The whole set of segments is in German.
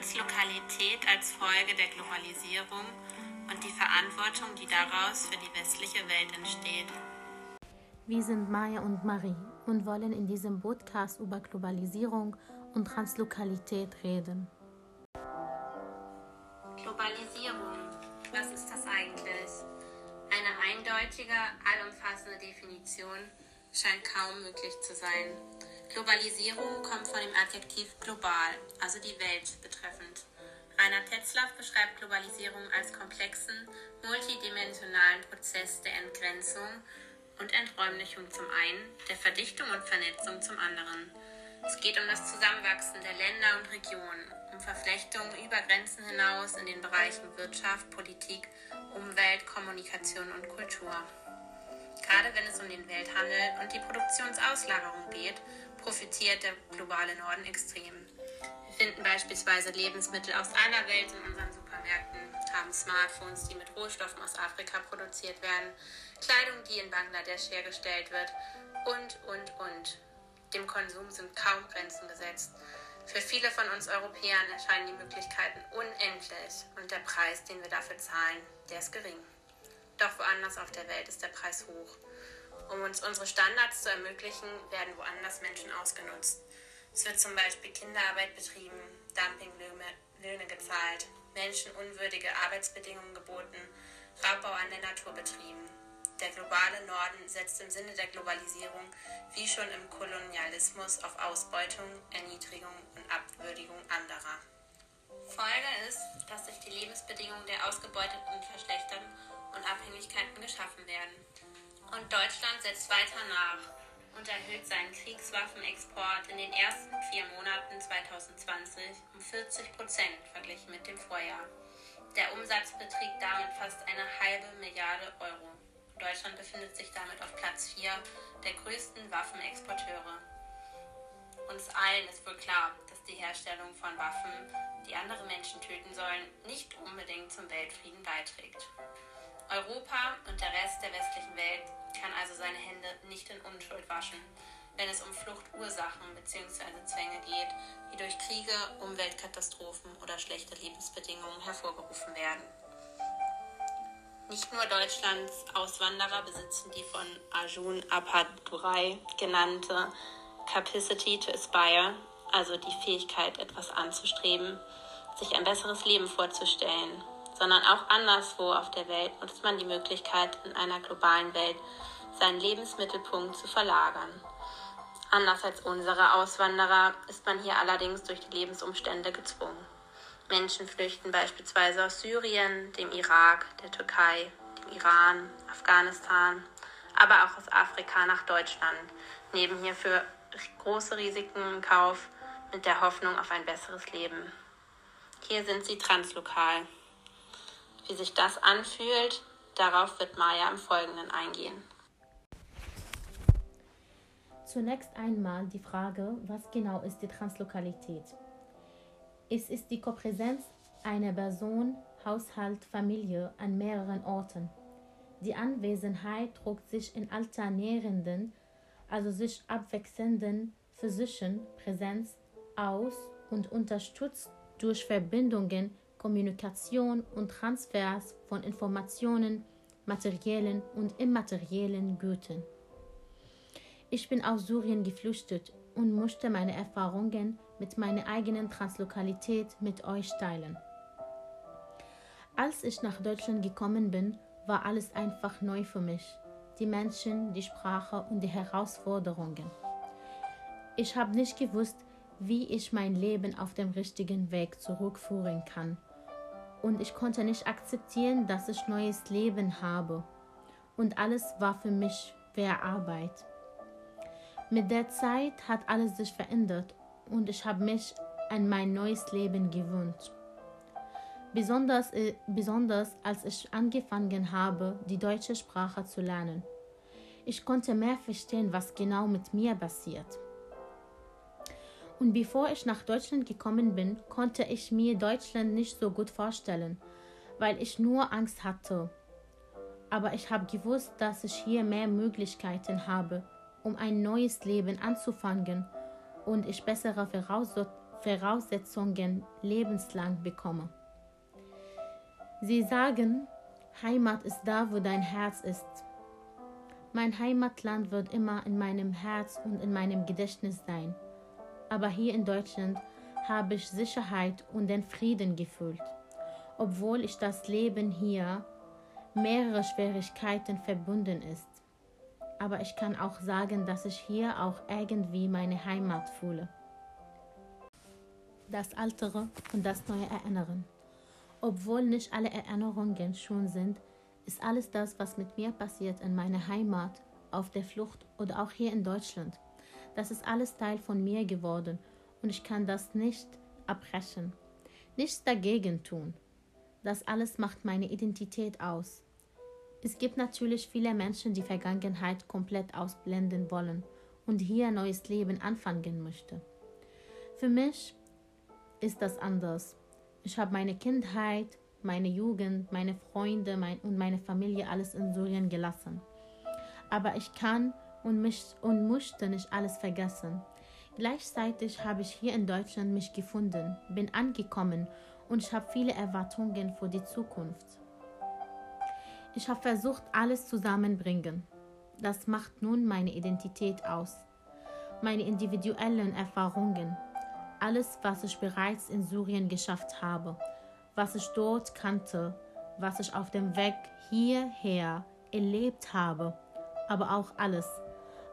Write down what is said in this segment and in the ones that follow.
Translokalität als Folge der Globalisierung und die Verantwortung, die daraus für die westliche Welt entsteht. Wir sind Maya und Marie und wollen in diesem Podcast über Globalisierung und Translokalität reden. Globalisierung, was ist das eigentlich? Eine eindeutige, allumfassende Definition scheint kaum möglich zu sein. Globalisierung kommt von dem Adjektiv global, also die Welt betreffend. Rainer Tetzlaff beschreibt Globalisierung als komplexen, multidimensionalen Prozess der Entgrenzung und Enträumlichung zum einen, der Verdichtung und Vernetzung zum anderen. Es geht um das Zusammenwachsen der Länder und Regionen, um Verflechtung über Grenzen hinaus in den Bereichen Wirtschaft, Politik, Umwelt, Kommunikation und Kultur. Gerade wenn es um den Welthandel und die Produktionsauslagerung geht, profitiert der globale Norden extrem. Wir finden beispielsweise Lebensmittel aus aller Welt in unseren Supermärkten, haben Smartphones, die mit Rohstoffen aus Afrika produziert werden, Kleidung, die in Bangladesch hergestellt wird und, und, und. Dem Konsum sind kaum Grenzen gesetzt. Für viele von uns Europäern erscheinen die Möglichkeiten unendlich und der Preis, den wir dafür zahlen, der ist gering. Doch woanders auf der Welt ist der Preis hoch. Um uns unsere Standards zu ermöglichen, werden woanders Menschen ausgenutzt. Es wird zum Beispiel Kinderarbeit betrieben, Dumpinglöhne gezahlt, Menschen unwürdige Arbeitsbedingungen geboten, Raubbau an der Natur betrieben. Der globale Norden setzt im Sinne der Globalisierung wie schon im Kolonialismus auf Ausbeutung, Erniedrigung und Abwürdigung anderer. Folge ist, dass sich die Lebensbedingungen der Ausgebeuteten verschlechtern und Abhängigkeiten geschaffen werden. Und Deutschland setzt weiter nach und erhöht seinen Kriegswaffenexport in den ersten vier Monaten 2020 um 40 Prozent verglichen mit dem Vorjahr. Der Umsatz beträgt damit fast eine halbe Milliarde Euro. Deutschland befindet sich damit auf Platz 4 der größten Waffenexporteure. Uns allen ist wohl klar, dass die Herstellung von Waffen, die andere Menschen töten sollen, nicht unbedingt zum Weltfrieden beiträgt. Europa und der Rest der westlichen Welt kann also seine Hände nicht in Unschuld waschen, wenn es um Fluchtursachen bzw. Zwänge geht, die durch Kriege, Umweltkatastrophen oder schlechte Lebensbedingungen hervorgerufen werden. Nicht nur Deutschlands Auswanderer besitzen die von Arjun Appadurai genannte Capacity to Aspire, also die Fähigkeit, etwas anzustreben, sich ein besseres Leben vorzustellen sondern auch anderswo auf der Welt nutzt man die Möglichkeit, in einer globalen Welt seinen Lebensmittelpunkt zu verlagern. Anders als unsere Auswanderer ist man hier allerdings durch die Lebensumstände gezwungen. Menschen flüchten beispielsweise aus Syrien, dem Irak, der Türkei, dem Iran, Afghanistan, aber auch aus Afrika nach Deutschland, nehmen hierfür große Risiken in Kauf mit der Hoffnung auf ein besseres Leben. Hier sind sie translokal. Wie sich das anfühlt, darauf wird Maya im Folgenden eingehen. Zunächst einmal die Frage, was genau ist die Translokalität? Es ist die Kopräsenz einer Person, Haushalt, Familie an mehreren Orten. Die Anwesenheit drückt sich in alternierenden, also sich abwechselnden physischen Präsenz aus und unterstützt durch Verbindungen Kommunikation und Transfers von Informationen, materiellen und immateriellen Gütern. Ich bin aus Syrien geflüchtet und möchte meine Erfahrungen mit meiner eigenen Translokalität mit euch teilen. Als ich nach Deutschland gekommen bin, war alles einfach neu für mich. Die Menschen, die Sprache und die Herausforderungen. Ich habe nicht gewusst, wie ich mein Leben auf dem richtigen Weg zurückführen kann und ich konnte nicht akzeptieren, dass ich neues Leben habe. Und alles war für mich schwer Arbeit. Mit der Zeit hat alles sich verändert und ich habe mich an mein neues Leben gewöhnt. Besonders, äh, besonders als ich angefangen habe, die deutsche Sprache zu lernen. Ich konnte mehr verstehen, was genau mit mir passiert. Und bevor ich nach Deutschland gekommen bin, konnte ich mir Deutschland nicht so gut vorstellen, weil ich nur Angst hatte. Aber ich habe gewusst, dass ich hier mehr Möglichkeiten habe, um ein neues Leben anzufangen und ich bessere Voraussetzungen lebenslang bekomme. Sie sagen, Heimat ist da, wo dein Herz ist. Mein Heimatland wird immer in meinem Herz und in meinem Gedächtnis sein. Aber hier in Deutschland habe ich Sicherheit und den Frieden gefühlt, obwohl ich das Leben hier mehrere Schwierigkeiten verbunden ist. Aber ich kann auch sagen, dass ich hier auch irgendwie meine Heimat fühle. Das Altere und das Neue erinnern. Obwohl nicht alle Erinnerungen schon sind, ist alles das, was mit mir passiert in meiner Heimat, auf der Flucht oder auch hier in Deutschland. Das ist alles Teil von mir geworden und ich kann das nicht abbrechen. Nichts dagegen tun. Das alles macht meine Identität aus. Es gibt natürlich viele Menschen, die Vergangenheit komplett ausblenden wollen und hier ein neues Leben anfangen möchten. Für mich ist das anders. Ich habe meine Kindheit, meine Jugend, meine Freunde mein, und meine Familie alles in Syrien gelassen. Aber ich kann und, mich, und möchte nicht alles vergessen. Gleichzeitig habe ich hier in Deutschland mich gefunden, bin angekommen und ich habe viele Erwartungen für die Zukunft. Ich habe versucht, alles zusammenbringen. Das macht nun meine Identität aus. Meine individuellen Erfahrungen, alles, was ich bereits in Syrien geschafft habe, was ich dort kannte, was ich auf dem Weg hierher erlebt habe, aber auch alles,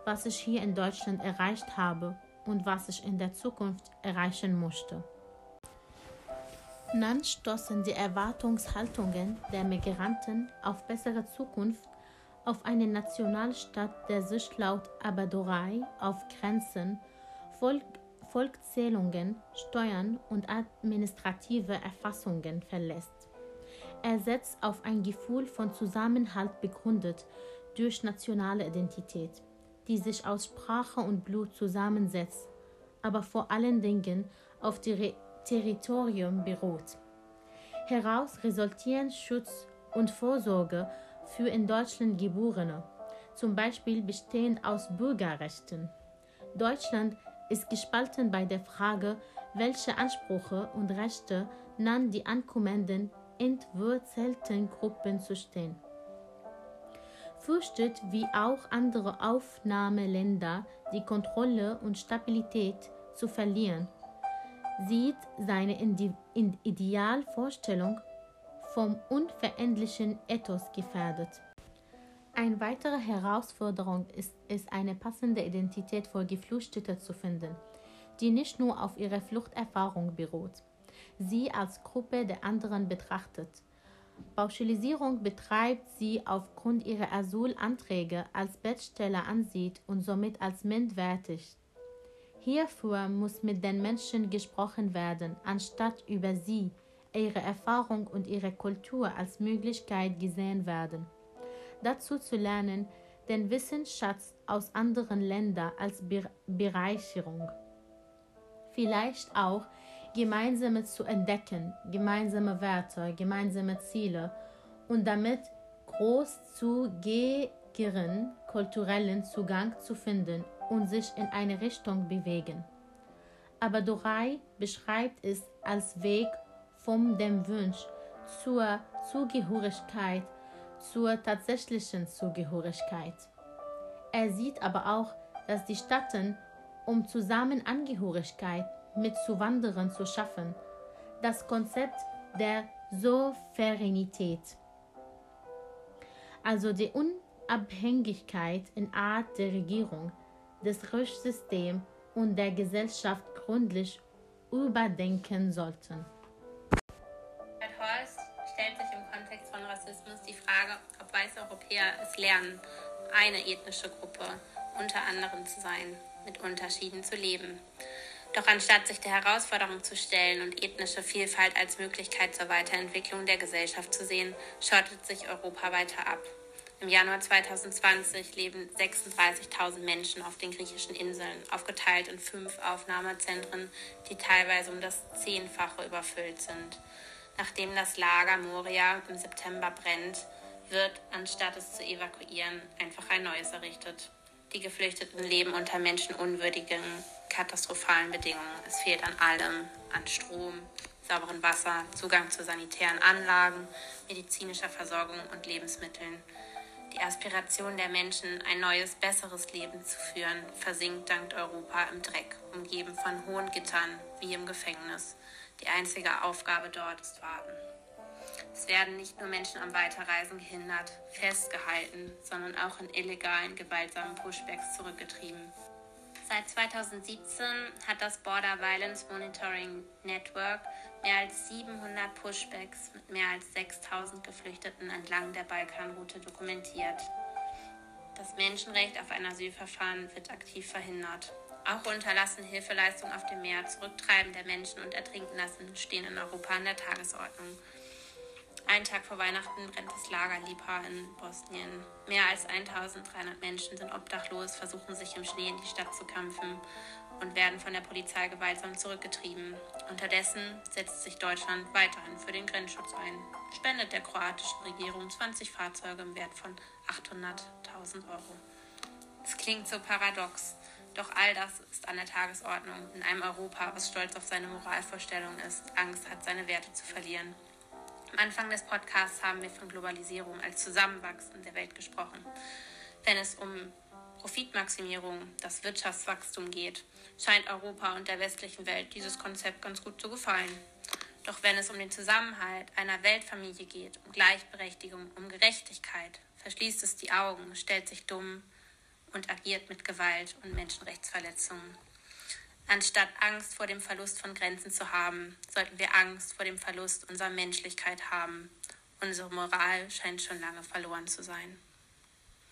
was ich hier in Deutschland erreicht habe und was ich in der Zukunft erreichen möchte. Dann stoßen die Erwartungshaltungen der Migranten auf bessere Zukunft auf eine Nationalstaat, der sich laut Abadorei auf Grenzen, Volk, Volkszählungen, Steuern und administrative Erfassungen verlässt. Er setzt auf ein Gefühl von Zusammenhalt begründet durch nationale Identität, die sich aus Sprache und Blut zusammensetzt, aber vor allen Dingen auf die Territorium beruht. Heraus resultieren Schutz und Vorsorge für in Deutschland Geborene, zum Beispiel bestehend aus Bürgerrechten. Deutschland ist gespalten bei der Frage, welche Ansprüche und Rechte nan die ankommenden entwurzelten Gruppen zu stehen. Fürchtet wie auch andere Aufnahmeländer die Kontrolle und Stabilität zu verlieren sieht seine Idealvorstellung vom unveränderlichen Ethos gefährdet. Eine weitere Herausforderung ist es, eine passende Identität für Geflüchtete zu finden, die nicht nur auf ihrer Fluchterfahrung beruht, sie als Gruppe der anderen betrachtet. Pauschalisierung betreibt sie aufgrund ihrer Asylanträge als Bettsteller ansieht und somit als minderwertig Hierfür muss mit den Menschen gesprochen werden, anstatt über sie, ihre Erfahrung und ihre Kultur als Möglichkeit gesehen werden. Dazu zu lernen, den Wissensschatz aus anderen Ländern als Bereicherung. Vielleicht auch gemeinsame zu entdecken, gemeinsame Werte, gemeinsame Ziele und damit großzügigeren kulturellen Zugang zu finden und sich in eine Richtung bewegen. Aber Dorai beschreibt es als Weg vom dem Wunsch zur Zugehörigkeit zur tatsächlichen Zugehörigkeit. Er sieht aber auch, dass die Staaten, um Zusammenangehörigkeit mit Zuwanderern zu schaffen, das Konzept der Souveränität, also die Unabhängigkeit in Art der Regierung, des Rechtssystems und der Gesellschaft gründlich überdenken sollten. Herr Horst stellt sich im Kontext von Rassismus die Frage, ob weiße Europäer es lernen, eine ethnische Gruppe unter anderem zu sein, mit Unterschieden zu leben. Doch anstatt sich der Herausforderung zu stellen und ethnische Vielfalt als Möglichkeit zur Weiterentwicklung der Gesellschaft zu sehen, schottet sich Europa weiter ab. Im Januar 2020 leben 36.000 Menschen auf den griechischen Inseln, aufgeteilt in fünf Aufnahmezentren, die teilweise um das Zehnfache überfüllt sind. Nachdem das Lager Moria im September brennt, wird, anstatt es zu evakuieren, einfach ein neues errichtet. Die Geflüchteten leben unter menschenunwürdigen katastrophalen Bedingungen. Es fehlt an allem, an Strom, sauberem Wasser, Zugang zu sanitären Anlagen, medizinischer Versorgung und Lebensmitteln. Die Aspiration der Menschen, ein neues, besseres Leben zu führen, versinkt dank Europa im Dreck, umgeben von hohen Gittern wie im Gefängnis. Die einzige Aufgabe dort ist Warten. Es werden nicht nur Menschen am Weiterreisen gehindert, festgehalten, sondern auch in illegalen, gewaltsamen Pushbacks zurückgetrieben. Seit 2017 hat das Border Violence Monitoring Network mehr als 700 Pushbacks mit mehr als 6000 Geflüchteten entlang der Balkanroute dokumentiert. Das Menschenrecht auf ein Asylverfahren wird aktiv verhindert. Auch unterlassen Hilfeleistungen auf dem Meer, Zurücktreiben der Menschen und Ertrinken lassen stehen in Europa an der Tagesordnung. Ein Tag vor Weihnachten brennt das Lager Lipa in Bosnien. Mehr als 1300 Menschen sind obdachlos, versuchen sich im Schnee in die Stadt zu kämpfen und werden von der Polizei gewaltsam zurückgetrieben. Unterdessen setzt sich Deutschland weiterhin für den Grenzschutz ein, spendet der kroatischen Regierung 20 Fahrzeuge im Wert von 800.000 Euro. Es klingt so paradox, doch all das ist an der Tagesordnung in einem Europa, was stolz auf seine Moralvorstellung ist, Angst hat, seine Werte zu verlieren. Am Anfang des Podcasts haben wir von Globalisierung als Zusammenwachsen der Welt gesprochen. Wenn es um Profitmaximierung, das Wirtschaftswachstum geht, scheint Europa und der westlichen Welt dieses Konzept ganz gut zu gefallen. Doch wenn es um den Zusammenhalt einer Weltfamilie geht, um Gleichberechtigung, um Gerechtigkeit, verschließt es die Augen, stellt sich dumm und agiert mit Gewalt und Menschenrechtsverletzungen. Anstatt Angst vor dem Verlust von Grenzen zu haben, sollten wir Angst vor dem Verlust unserer Menschlichkeit haben. Unsere Moral scheint schon lange verloren zu sein.